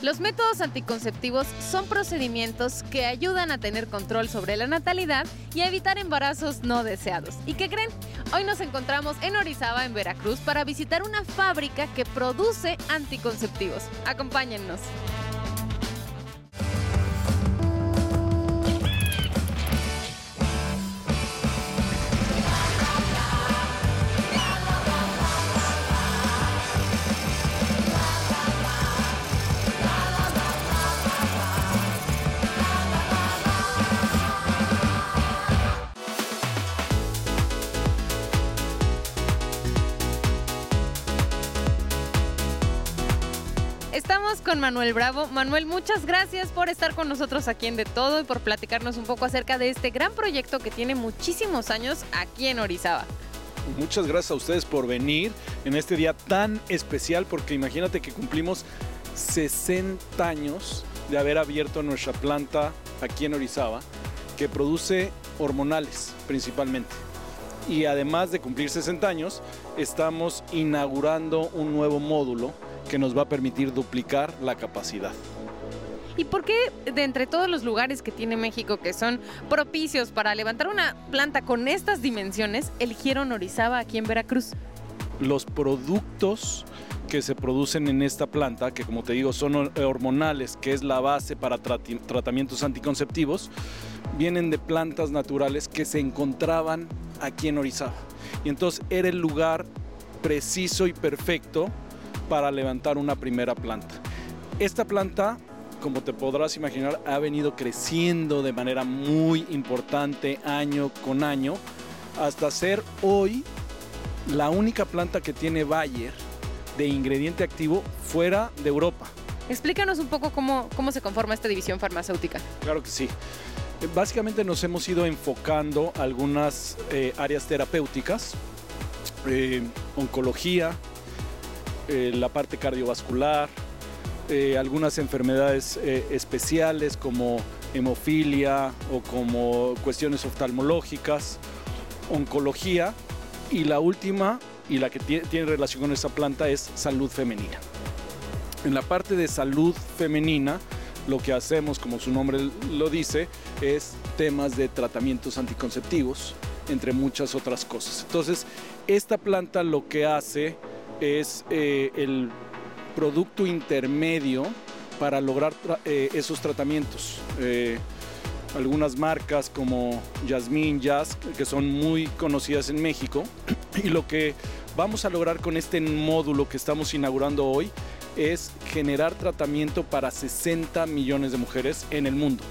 Los métodos anticonceptivos son procedimientos que ayudan a tener control sobre la natalidad y a evitar embarazos no deseados. ¿Y qué creen? Hoy nos encontramos en Orizaba, en Veracruz, para visitar una fábrica que produce anticonceptivos. Acompáñennos. Estamos con Manuel Bravo. Manuel, muchas gracias por estar con nosotros aquí en De Todo y por platicarnos un poco acerca de este gran proyecto que tiene muchísimos años aquí en Orizaba. Muchas gracias a ustedes por venir en este día tan especial porque imagínate que cumplimos 60 años de haber abierto nuestra planta aquí en Orizaba que produce hormonales principalmente. Y además de cumplir 60 años, estamos inaugurando un nuevo módulo que nos va a permitir duplicar la capacidad. ¿Y por qué de entre todos los lugares que tiene México que son propicios para levantar una planta con estas dimensiones, eligieron Orizaba aquí en Veracruz? Los productos que se producen en esta planta, que como te digo son hormonales, que es la base para tratamientos anticonceptivos, vienen de plantas naturales que se encontraban aquí en Orizaba. Y entonces era el lugar preciso y perfecto para levantar una primera planta. Esta planta, como te podrás imaginar, ha venido creciendo de manera muy importante año con año hasta ser hoy la única planta que tiene Bayer de ingrediente activo fuera de Europa. Explícanos un poco cómo, cómo se conforma esta división farmacéutica. Claro que sí. Básicamente nos hemos ido enfocando algunas eh, áreas terapéuticas, eh, oncología, eh, la parte cardiovascular, eh, algunas enfermedades eh, especiales como hemofilia o como cuestiones oftalmológicas, oncología y la última y la que tiene relación con esta planta es salud femenina. En la parte de salud femenina, lo que hacemos, como su nombre lo dice, es temas de tratamientos anticonceptivos, entre muchas otras cosas. Entonces, esta planta lo que hace es eh, el producto intermedio para lograr eh, esos tratamientos. Eh, algunas marcas como Jasmine Jazz, que son muy conocidas en México, y lo que vamos a lograr con este módulo que estamos inaugurando hoy es generar tratamiento para 60 millones de mujeres en el mundo.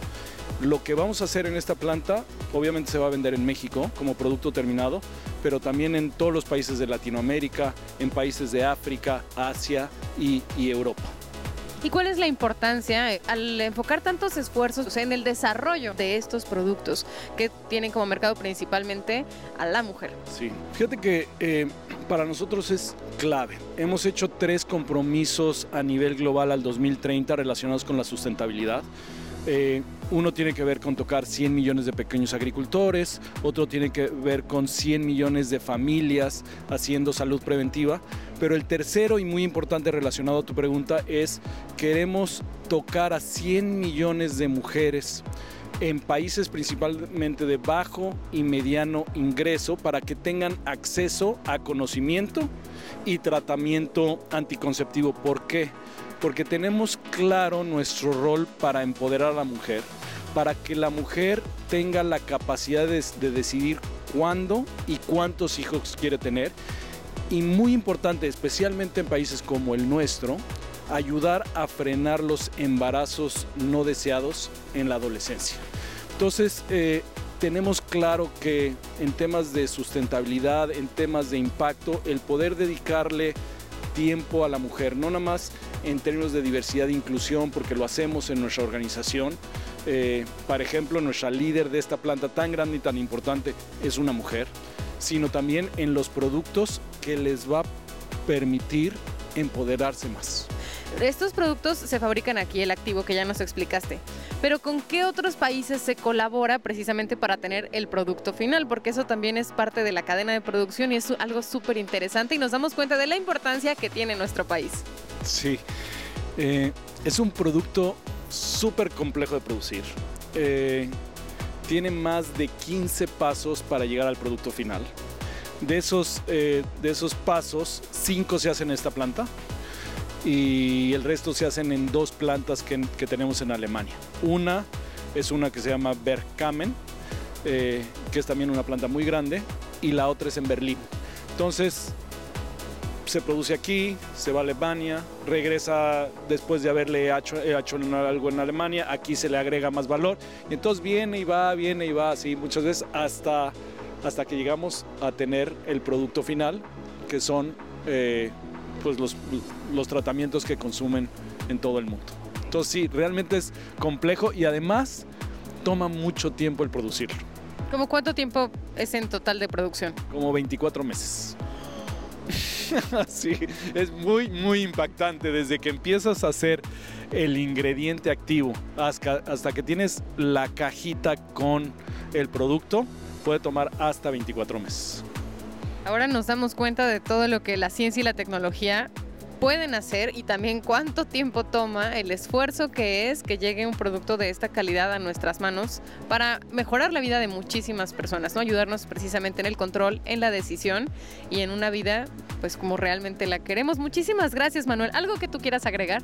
Lo que vamos a hacer en esta planta, obviamente se va a vender en México como producto terminado, pero también en todos los países de Latinoamérica, en países de África, Asia y, Europa. ¿Y cuál es la importancia eh, al enfocar tantos esfuerzos en el desarrollo de estos productos que tienen como mercado principalmente a la mujer? Sí, fíjate que eh, para nosotros es clave. Hemos hecho tres compromisos a nivel global al 2030 relacionados con la sustentabilidad. Eh, uno tiene que ver con tocar 100 millones de pequeños agricultores, otro tiene que ver con 100 millones de familias haciendo salud preventiva, pero el tercero y muy importante relacionado a tu pregunta es queremos tocar a 100 millones de mujeres en países principalmente de bajo y mediano ingreso para que tengan acceso a conocimiento y tratamiento anticonceptivo. ¿Por qué? porque tenemos claro nuestro rol para empoderar a la mujer, para que la mujer tenga la capacidad de, decidir cuándo y cuántos hijos quiere tener. Y muy importante, especialmente en países como el nuestro, ayudar a frenar los embarazos no deseados en la adolescencia. Entonces, eh, tenemos claro que en temas de sustentabilidad, en temas de impacto, el poder dedicarle tiempo a la mujer, no nada más en términos de diversidad e inclusión, porque lo hacemos en nuestra organización. Eh, por ejemplo, nuestra líder de esta planta tan grande y tan importante es una mujer, sino también en los productos que les va a permitir empoderarse más. Estos productos se fabrican aquí, el activo que ya nos explicaste. Pero ¿con qué otros países se colabora precisamente para tener el producto final? Porque eso también es parte de la cadena de producción y es algo súper interesante y nos damos cuenta de la importancia que tiene nuestro país. Sí. Eh, es un producto súper complejo de producir. Eh, tiene más de 15 pasos para llegar al producto final. De esos, eh, de esos pasos, 5 se hacen en esta planta y el resto se hacen en dos plantas que, tenemos en Alemania. Una es una que se llama Bergkamen, eh, que es también una planta muy grande, y la otra es en Berlín. Entonces, se produce aquí, se va a Alemania, regresa después de haberle hecho, hecho algo en Alemania, aquí se le agrega más valor, y entonces viene y va, viene y va, así muchas veces hasta, hasta que llegamos a tener el producto final, que son eh, pues los, los tratamientos que consumen en todo el mundo. Entonces sí, realmente es complejo y además toma mucho tiempo el producirlo. ¿Cómo cuánto tiempo es en total de producción? Como 24 meses. sí, es muy, muy impactante desde que empiezas a hacer el ingrediente activo hasta, hasta que tienes la cajita con el producto, puede tomar hasta 24 meses. Ahora nos damos cuenta de todo lo que la ciencia y la tecnología pueden hacer y también cuánto tiempo toma el esfuerzo que es que llegue un producto de esta calidad a nuestras manos para mejorar la vida de muchísimas personas, ¿no? Ayudarnos precisamente en el control, en la decisión y en una vida pues como realmente la queremos. Muchísimas gracias, Manuel. ¿Algo que tú quieras agregar?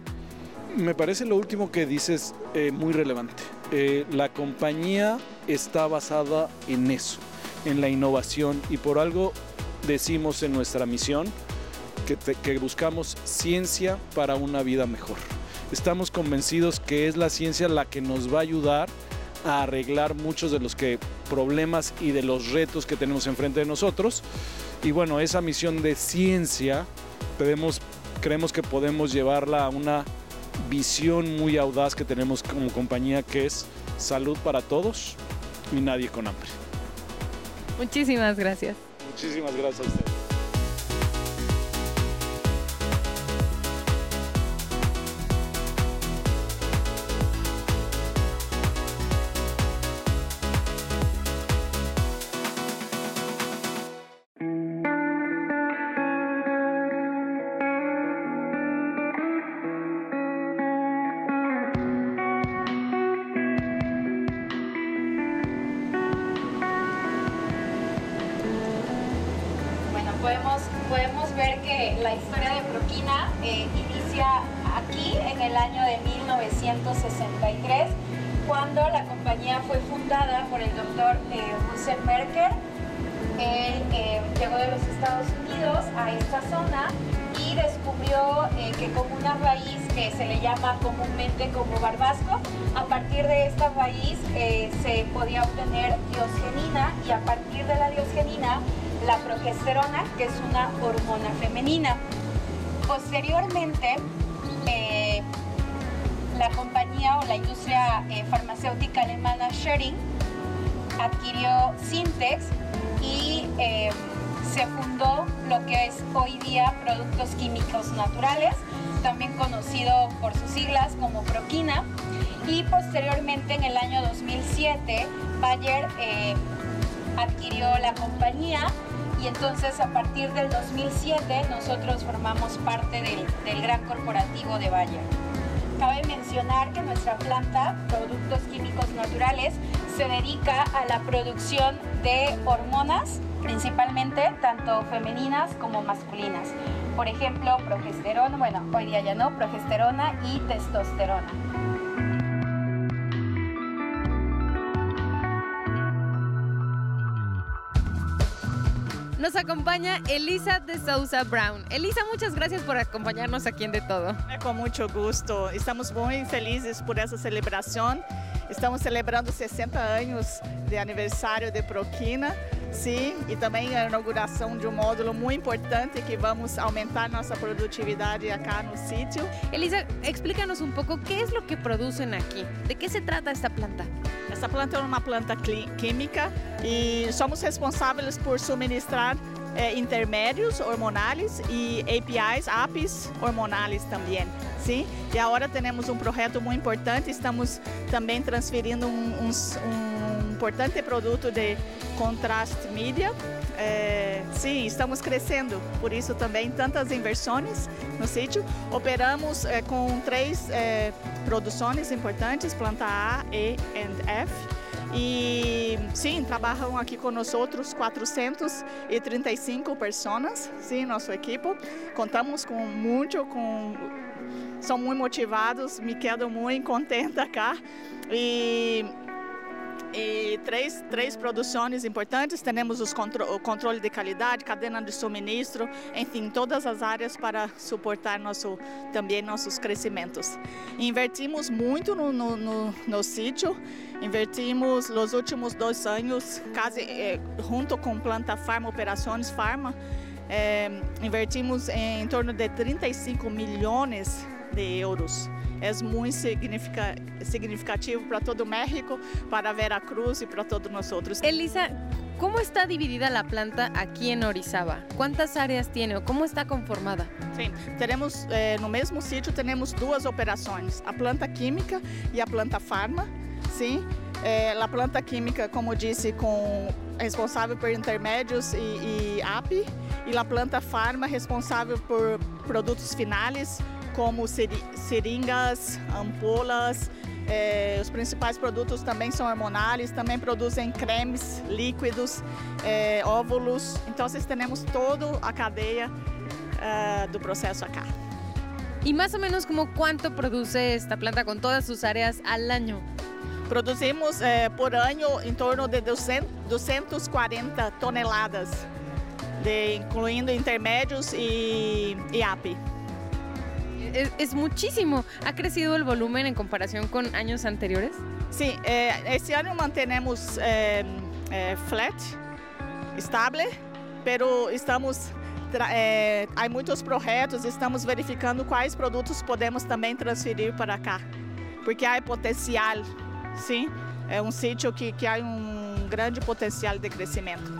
Me parece lo último que dices eh, muy relevante. Eh, la compañía está basada en eso, en la innovación y por algo decimos en nuestra misión que, buscamos ciencia para una vida mejor. Estamos convencidos que es la ciencia la que nos va a ayudar a arreglar muchos de los problemas y de los retos que tenemos enfrente de nosotros. Y bueno, esa misión de ciencia creemos que podemos llevarla a una visión muy audaz que tenemos como compañía que es salud para todos y nadie con hambre. Muchísimas gracias. Muchísimas gracias a ustedes. La historia de Proquina eh, inicia aquí en el año de 1963, cuando la compañía fue fundada por el doctor eh, Russell Merker. Él eh, llegó de los Estados Unidos a esta zona y descubrió eh, que con una raíz que se le llama comúnmente como barbasco, a partir de esta raíz eh, se podía obtener diosgenina y a partir de la diosgenina la progesterona, que es una hormona femenina. Posteriormente, eh, la compañía o la industria eh, farmacéutica alemana Schering adquirió Syntex y eh, se fundó lo que es hoy día Productos Químicos Naturales, también conocido por sus siglas como Proquina. Y posteriormente, en el año 2007, Bayer adquirió la compañía y entonces a partir del 2007 nosotros formamos parte del, gran corporativo de Bayer. Cabe mencionar que nuestra planta, Productos Químicos Naturales, se dedica a la producción de hormonas, principalmente tanto femeninas como masculinas. Por ejemplo, progesterona, bueno, hoy día ya no, progesterona y testosterona. Nos acompaña Elisa de Sousa Brown. Elisa, muchas gracias por acompañarnos aquí en De Todo. Con mucho gusto. Estamos muy felices por esa celebración. Estamos celebrando 60 años de aniversário de Proquina, sim, e também a inauguração de um módulo muito importante que vamos aumentar nossa produtividade acá no sítio. Elisa, explícanos un poco qué es lo que producen aquí. ¿De qué se trata esta planta? Essa planta é uma planta química e somos responsáveis por suministrar eh, intermédios hormonais e APIs, APIs hormonais também. Sim? E agora temos um projeto muito importante, estamos também transferindo um, um, um importante produto de contraste mídia. É, sim, estamos crescendo, por isso também tantas inversões no sítio. Operamos é, com três é, produções importantes, planta A, E e F. E sim, trabalham aqui conosco 435 pessoas, sim, nossa equipe. Contamos com muito, com são muito motivados, me quedo muito contenta cá. E e três, três produções importantes. Temos os contro o controle de qualidade, cadeia de suministro, enfim, todas as áreas para suportar nosso, também nossos crescimentos. Invertimos muito no, no, no, no sítio, invertimos nos últimos dois anos, quase eh, junto com Planta Farma, Operações Farma, eh, invertimos em, em torno de 35 milhões de euros. É muito significativo para todo México, para Veracruz e para todos nós outros. Elisa, ¿cómo está dividida la planta aquí en Orizaba? ¿Cuántas áreas tiene o cómo está conformada? Sim, teremos eh, no mesmo sítio temos duas operações, a planta química e a planta farma. Sim, eh, a planta química, como disse, com responsável por intermédios e, e API, e a planta farma responsável por produtos finais, como seringas, ampolas. É, os principais produtos também são hormonais, também produzem cremes líquidos, é, óvulos. Então, nós temos toda a cadeia uh, do processo acá. E mais ou menos como quanto produz esta planta com todas suas áreas ao ano? Produzimos eh, por ano em torno de 200, 240 toneladas, de, incluindo intermédios e, e API. Es, muchísimo. ¿Ha crecido el volumen en comparación con años anteriores? Sí, eh, este año mantenemos eh, eh, flat, estable, pero estamos hay muchos proyectos, estamos verificando cuáles productos podemos también transferir para acá, porque hay potencial, ¿sí? Es un sitio que, que hay un grande potencial de crecimiento.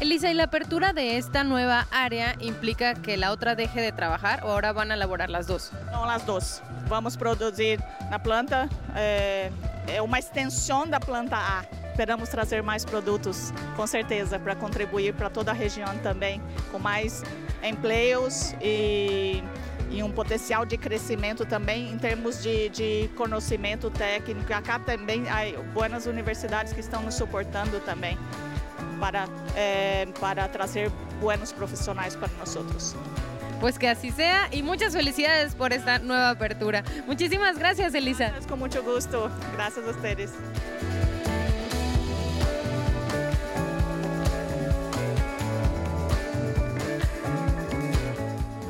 Elisa, ¿y la apertura de esta nueva área implica que la otra deje de trabajar o ahora van a elaborar las dos? No, las dos. Vamos a producir la planta, eh, una extensión de la planta A. Esperamos trazer mais produtos, com certeza, para contribuir para toda a região também, com mais empregos e, e, um potencial de crescimento também em termos de, de conhecimento técnico. Acá também há boas universidades que estão nos suportando também para, eh, para traer buenos profesionales para nosotros. Pues que así sea y muchas felicidades por esta nueva apertura. Muchísimas gracias, Elisa. Gracias, con mucho gusto. Gracias a ustedes.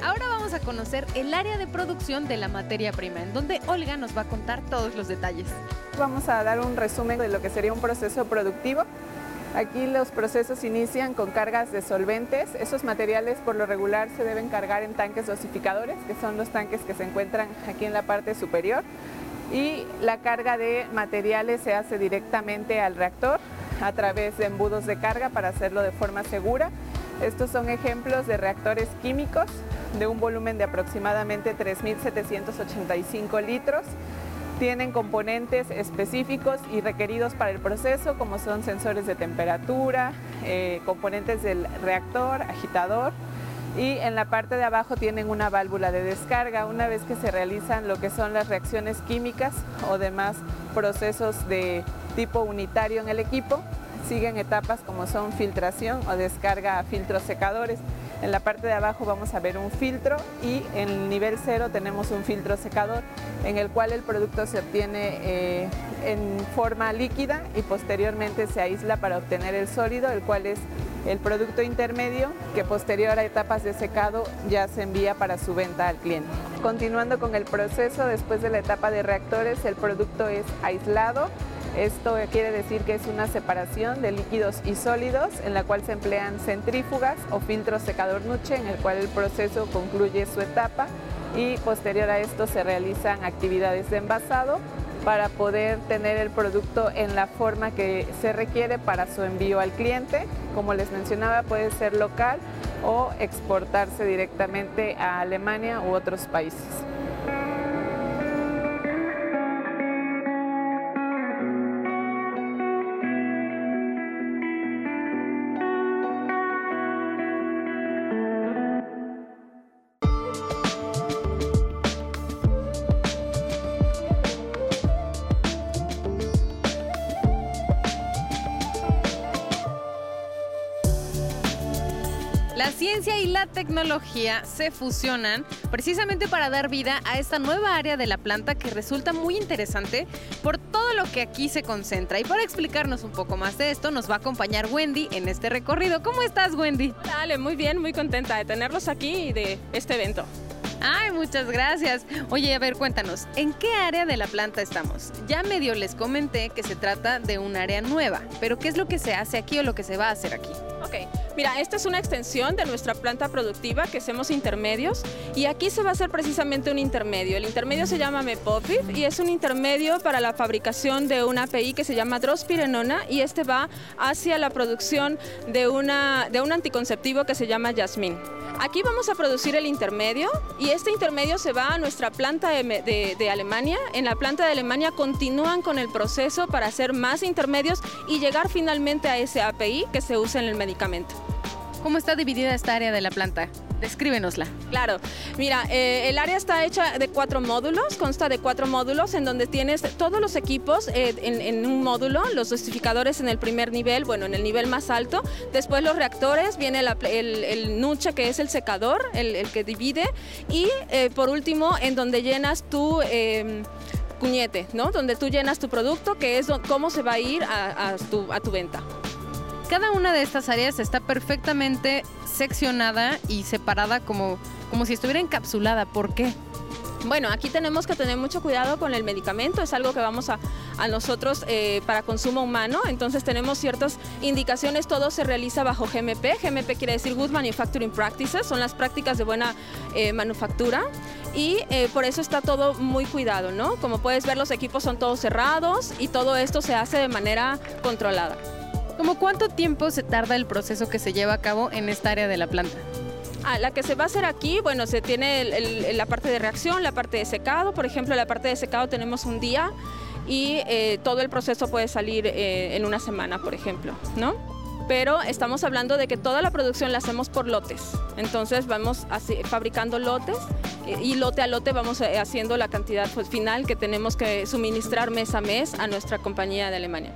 Ahora vamos a conocer el área de producción de la materia prima, en donde Olga nos va a contar todos los detalles. Vamos a dar un resumen de lo que sería un proceso productivo Aquí los procesos inician con cargas de solventes. Esos materiales por lo regular se deben cargar en tanques dosificadores, que son los tanques que se encuentran aquí en la parte superior. Y la carga de materiales se hace directamente al reactor a través de embudos de carga para hacerlo de forma segura. Estos son ejemplos de reactores químicos de un volumen de aproximadamente 3.785 litros tienen componentes específicos y requeridos para el proceso, como son sensores de temperatura, eh, componentes del reactor, agitador, y en la parte de abajo tienen una válvula de descarga. Una vez que se realizan lo que son las reacciones químicas o demás procesos de tipo unitario en el equipo, siguen etapas como son filtración o descarga a filtros secadores. En la parte de abajo vamos a ver un filtro y en el nivel cero tenemos un filtro secador en el cual el producto se obtiene eh, en forma líquida y posteriormente se aísla para obtener el sólido, el cual es el producto intermedio que posterior a etapas de secado ya se envía para su venta al cliente. Continuando con el proceso, después de la etapa de reactores, el producto es aislado esto quiere decir que es una separación de líquidos y sólidos en la cual se emplean centrífugas o filtros secador nuche en el cual el proceso concluye su etapa y posterior a esto se realizan actividades de envasado para poder tener el producto en la forma que se requiere para su envío al cliente. Como les mencionaba, puede ser local o exportarse directamente a Alemania u otros países. Tecnología se fusionan precisamente para dar vida a esta nueva área de la planta que resulta muy interesante por todo lo que aquí se concentra. Y para explicarnos un poco más de esto, nos va a acompañar Wendy en este recorrido. ¿Cómo estás, Wendy? Dale, muy bien, muy contenta de tenerlos aquí y de este evento. Ay, muchas gracias. Oye, a ver, cuéntanos, ¿en qué área de la planta estamos? Ya medio les comenté que se trata de un área nueva, pero ¿qué es lo que se hace aquí o lo que se va a hacer aquí? Ok, mira, esta es una extensión de nuestra planta productiva que hacemos intermedios y aquí se va a hacer precisamente un intermedio. El intermedio se llama MEPOFIF y es un intermedio para la fabricación de una API que se llama drospirenona y este va hacia la producción de, una, de un anticonceptivo que se llama Jasmine. Aquí vamos a producir el intermedio y este intermedio se va a nuestra planta de, Alemania. En la planta de Alemania continúan con el proceso para hacer más intermedios y llegar finalmente a ese API que se usa en el medicamento. ¿Cómo está dividida esta área de la planta? Descríbenosla. Claro, mira, eh, el área está hecha de cuatro módulos, consta de cuatro módulos en donde tienes todos los equipos eh, en, un módulo, los dosificadores en el primer nivel, bueno, en el nivel más alto, después los reactores, viene el, el, nuche que es el secador, el, que divide, y eh, por último en donde llenas tu em, cuñete, ¿no? Donde tú llenas tu producto, que es cómo se va a ir a, tu, a tu venta. Cada una de estas áreas está perfectamente seccionada y separada como, como si estuviera encapsulada. ¿Por qué? Bueno, aquí tenemos que tener mucho cuidado con el medicamento, es algo que vamos a, a nosotros eh, para consumo humano, entonces tenemos ciertas indicaciones, todo se realiza bajo GMP, GMP quiere decir Good Manufacturing Practices, son las prácticas de buena eh, manufactura y eh, por eso está todo muy cuidado, ¿no? Como puedes ver los equipos son todos cerrados y todo esto se hace de manera controlada. ¿Cómo cuánto tiempo se tarda el proceso que se lleva a cabo en esta área de la planta? Ah, la que se va a hacer aquí, bueno, se tiene la parte de reacción, la parte de secado. Por ejemplo, la parte de secado tenemos un día y eh, todo el proceso puede salir eh, en una semana, por ejemplo, ¿no? Pero estamos hablando de que toda la producción la hacemos por lotes. Entonces vamos así, fabricando lotes eh, y lote a lote vamos haciendo la cantidad pues, final que tenemos que suministrar mes a mes a nuestra compañía de Alemania.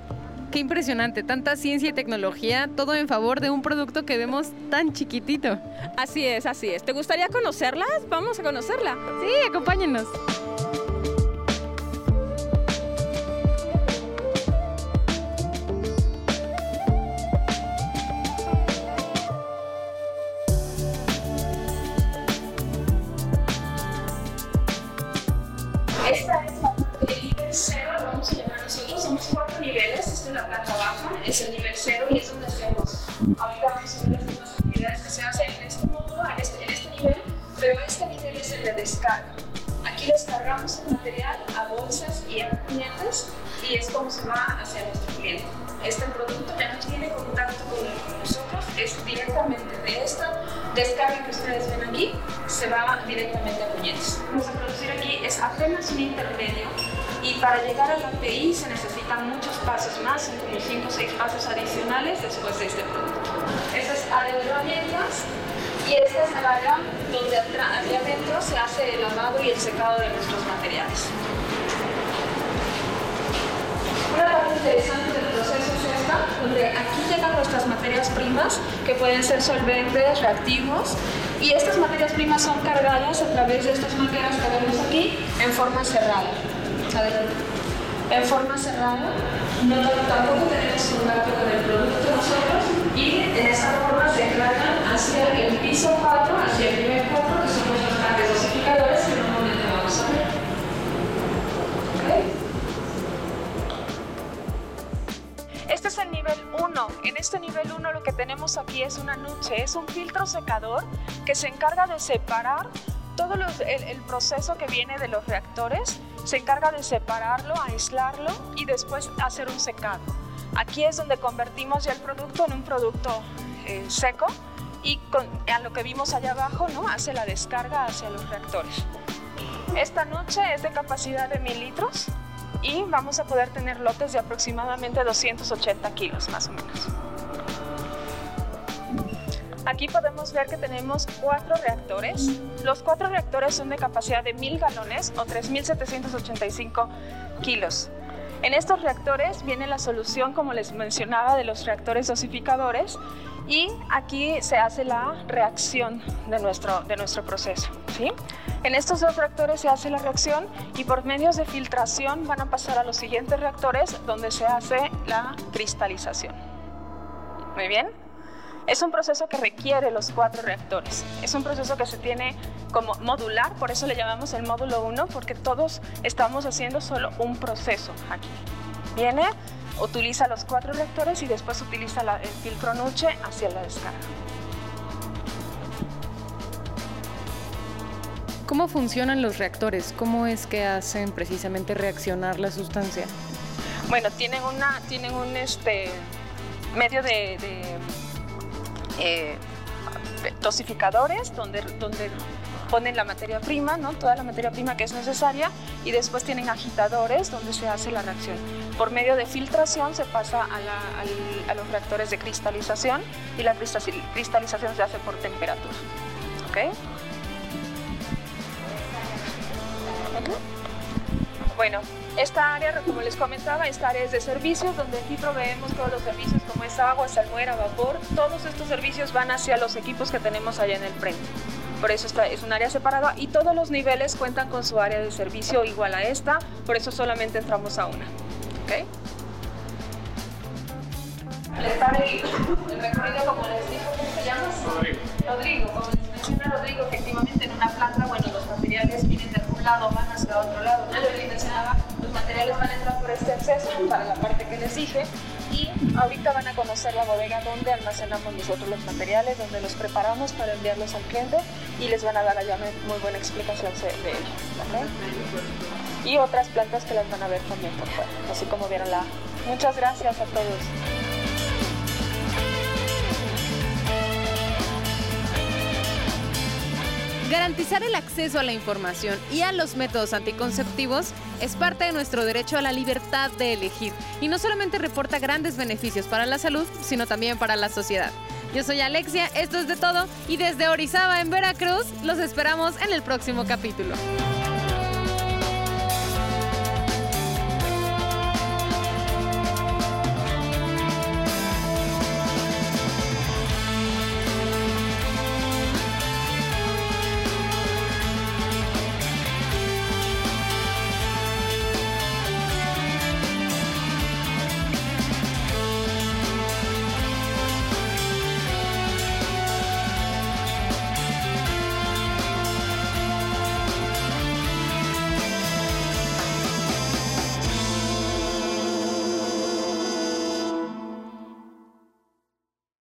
Qué impresionante, tanta ciencia y tecnología, todo en favor de un producto que vemos tan chiquitito. Así es, así es. ¿Te gustaría conocerlas? Vamos a conocerla. Sí, acompáñenos. La planta baja, es el nivel cero y es donde hacemos, aplicamos sobre las mismas actividades que se hacen en este módulo, en este, en este nivel, pero este nivel es el de descarga. Aquí descargamos el material a bolsas y a clientes y es como se va hacia nuestro cliente. Este producto ya no tiene contacto con nosotros, es directamente de esta descarga que ustedes ven aquí, se va directamente a puñetes. Vamos a producir aquí, es apenas un intermedio y para llegar a la API se necesitan muchos pasos más, como 5 o 6 pasos adicionales después de este producto. Esta es área de herramientas y esta es el área donde adentro se hace el lavado y el secado de nuestros materiales. Una parte interesante del proceso es esta, donde aquí llegan nuestras materias primas, que pueden ser solventes, reactivos, y estas materias primas son cargadas a través de estas máquinas que vemos aquí en forma cerrada. En forma cerrada, no, tampoco tenemos contacto con el producto nosotros, y en esta forma se cargan hacia el piso 4, hacia el nivel 4, que son nuestros tanques dosificadores que normalmente vamos a ver. Este es el nivel 1. En este nivel 1 lo que tenemos aquí es una nuche, es un filtro secador que se encarga de separar todo el, proceso que viene de los reactores, se encarga de separarlo, aislarlo y después hacer un secado. Aquí es donde convertimos ya el producto en un producto eh, seco y con, a lo que vimos allá abajo, ¿no? hace la descarga hacia los reactores. Esta noche es de capacidad de mil litros y vamos a poder tener lotes de aproximadamente 280 kilos más o menos. Aquí podemos ver que tenemos cuatro reactores. Los cuatro reactores son de capacidad de 1000 galones o 3785 kilos. En estos reactores viene la solución, como les mencionaba, de los reactores dosificadores y aquí se hace la reacción de nuestro, de nuestro proceso. ¿sí? En estos dos reactores se hace la reacción y por medios de filtración van a pasar a los siguientes reactores donde se hace la cristalización. Muy bien. Es un proceso que requiere los cuatro reactores. Es un proceso que se tiene como modular, por eso le llamamos el módulo 1, porque todos estamos haciendo solo un proceso aquí. Viene, utiliza los cuatro reactores y después utiliza el filtro Nuche hacia la descarga. ¿Cómo funcionan los reactores? ¿Cómo es que hacen precisamente reaccionar la sustancia? Bueno, tienen, una, tienen un este, medio de eh, dosificadores donde, donde ponen la materia prima, ¿no? toda la materia prima que es necesaria y después tienen agitadores donde se hace la reacción. Por medio de filtración se pasa a, los reactores de cristalización y la cristalización se hace por temperatura. ¿Okay? Bueno, esta área, como les comentaba, esta área es de servicios, donde aquí proveemos todos los servicios como es agua, salmuera, vapor. Todos estos servicios van hacia los equipos que tenemos allá en el frente. Por eso esta es un área separada y todos los niveles cuentan con su área de servicio igual a esta, por eso solamente entramos a una. ¿Okay? el, recorrido, como les dijo, ¿cómo se llama? Rodrigo. Rodrigo, como les menciona Rodrigo, efectivamente en una planta, bueno, los vienen de un lado, van hacia otro lado. los materiales van a entrar por este acceso para la parte que les dije y ahorita van a conocer la bodega donde almacenamos nosotros los materiales, donde los preparamos para enviarlos al cliente y les van a dar allá muy buena explicación de ello. Y otras plantas que las van a ver también por fuera, así como vieron la... Muchas gracias a todos. Garantizar el acceso a la información y a los métodos anticonceptivos es parte de nuestro derecho a la libertad de elegir y no solamente reporta grandes beneficios para la salud, sino también para la sociedad. Yo soy Alexia, esto es de todo y desde Orizaba en Veracruz los esperamos en el próximo capítulo.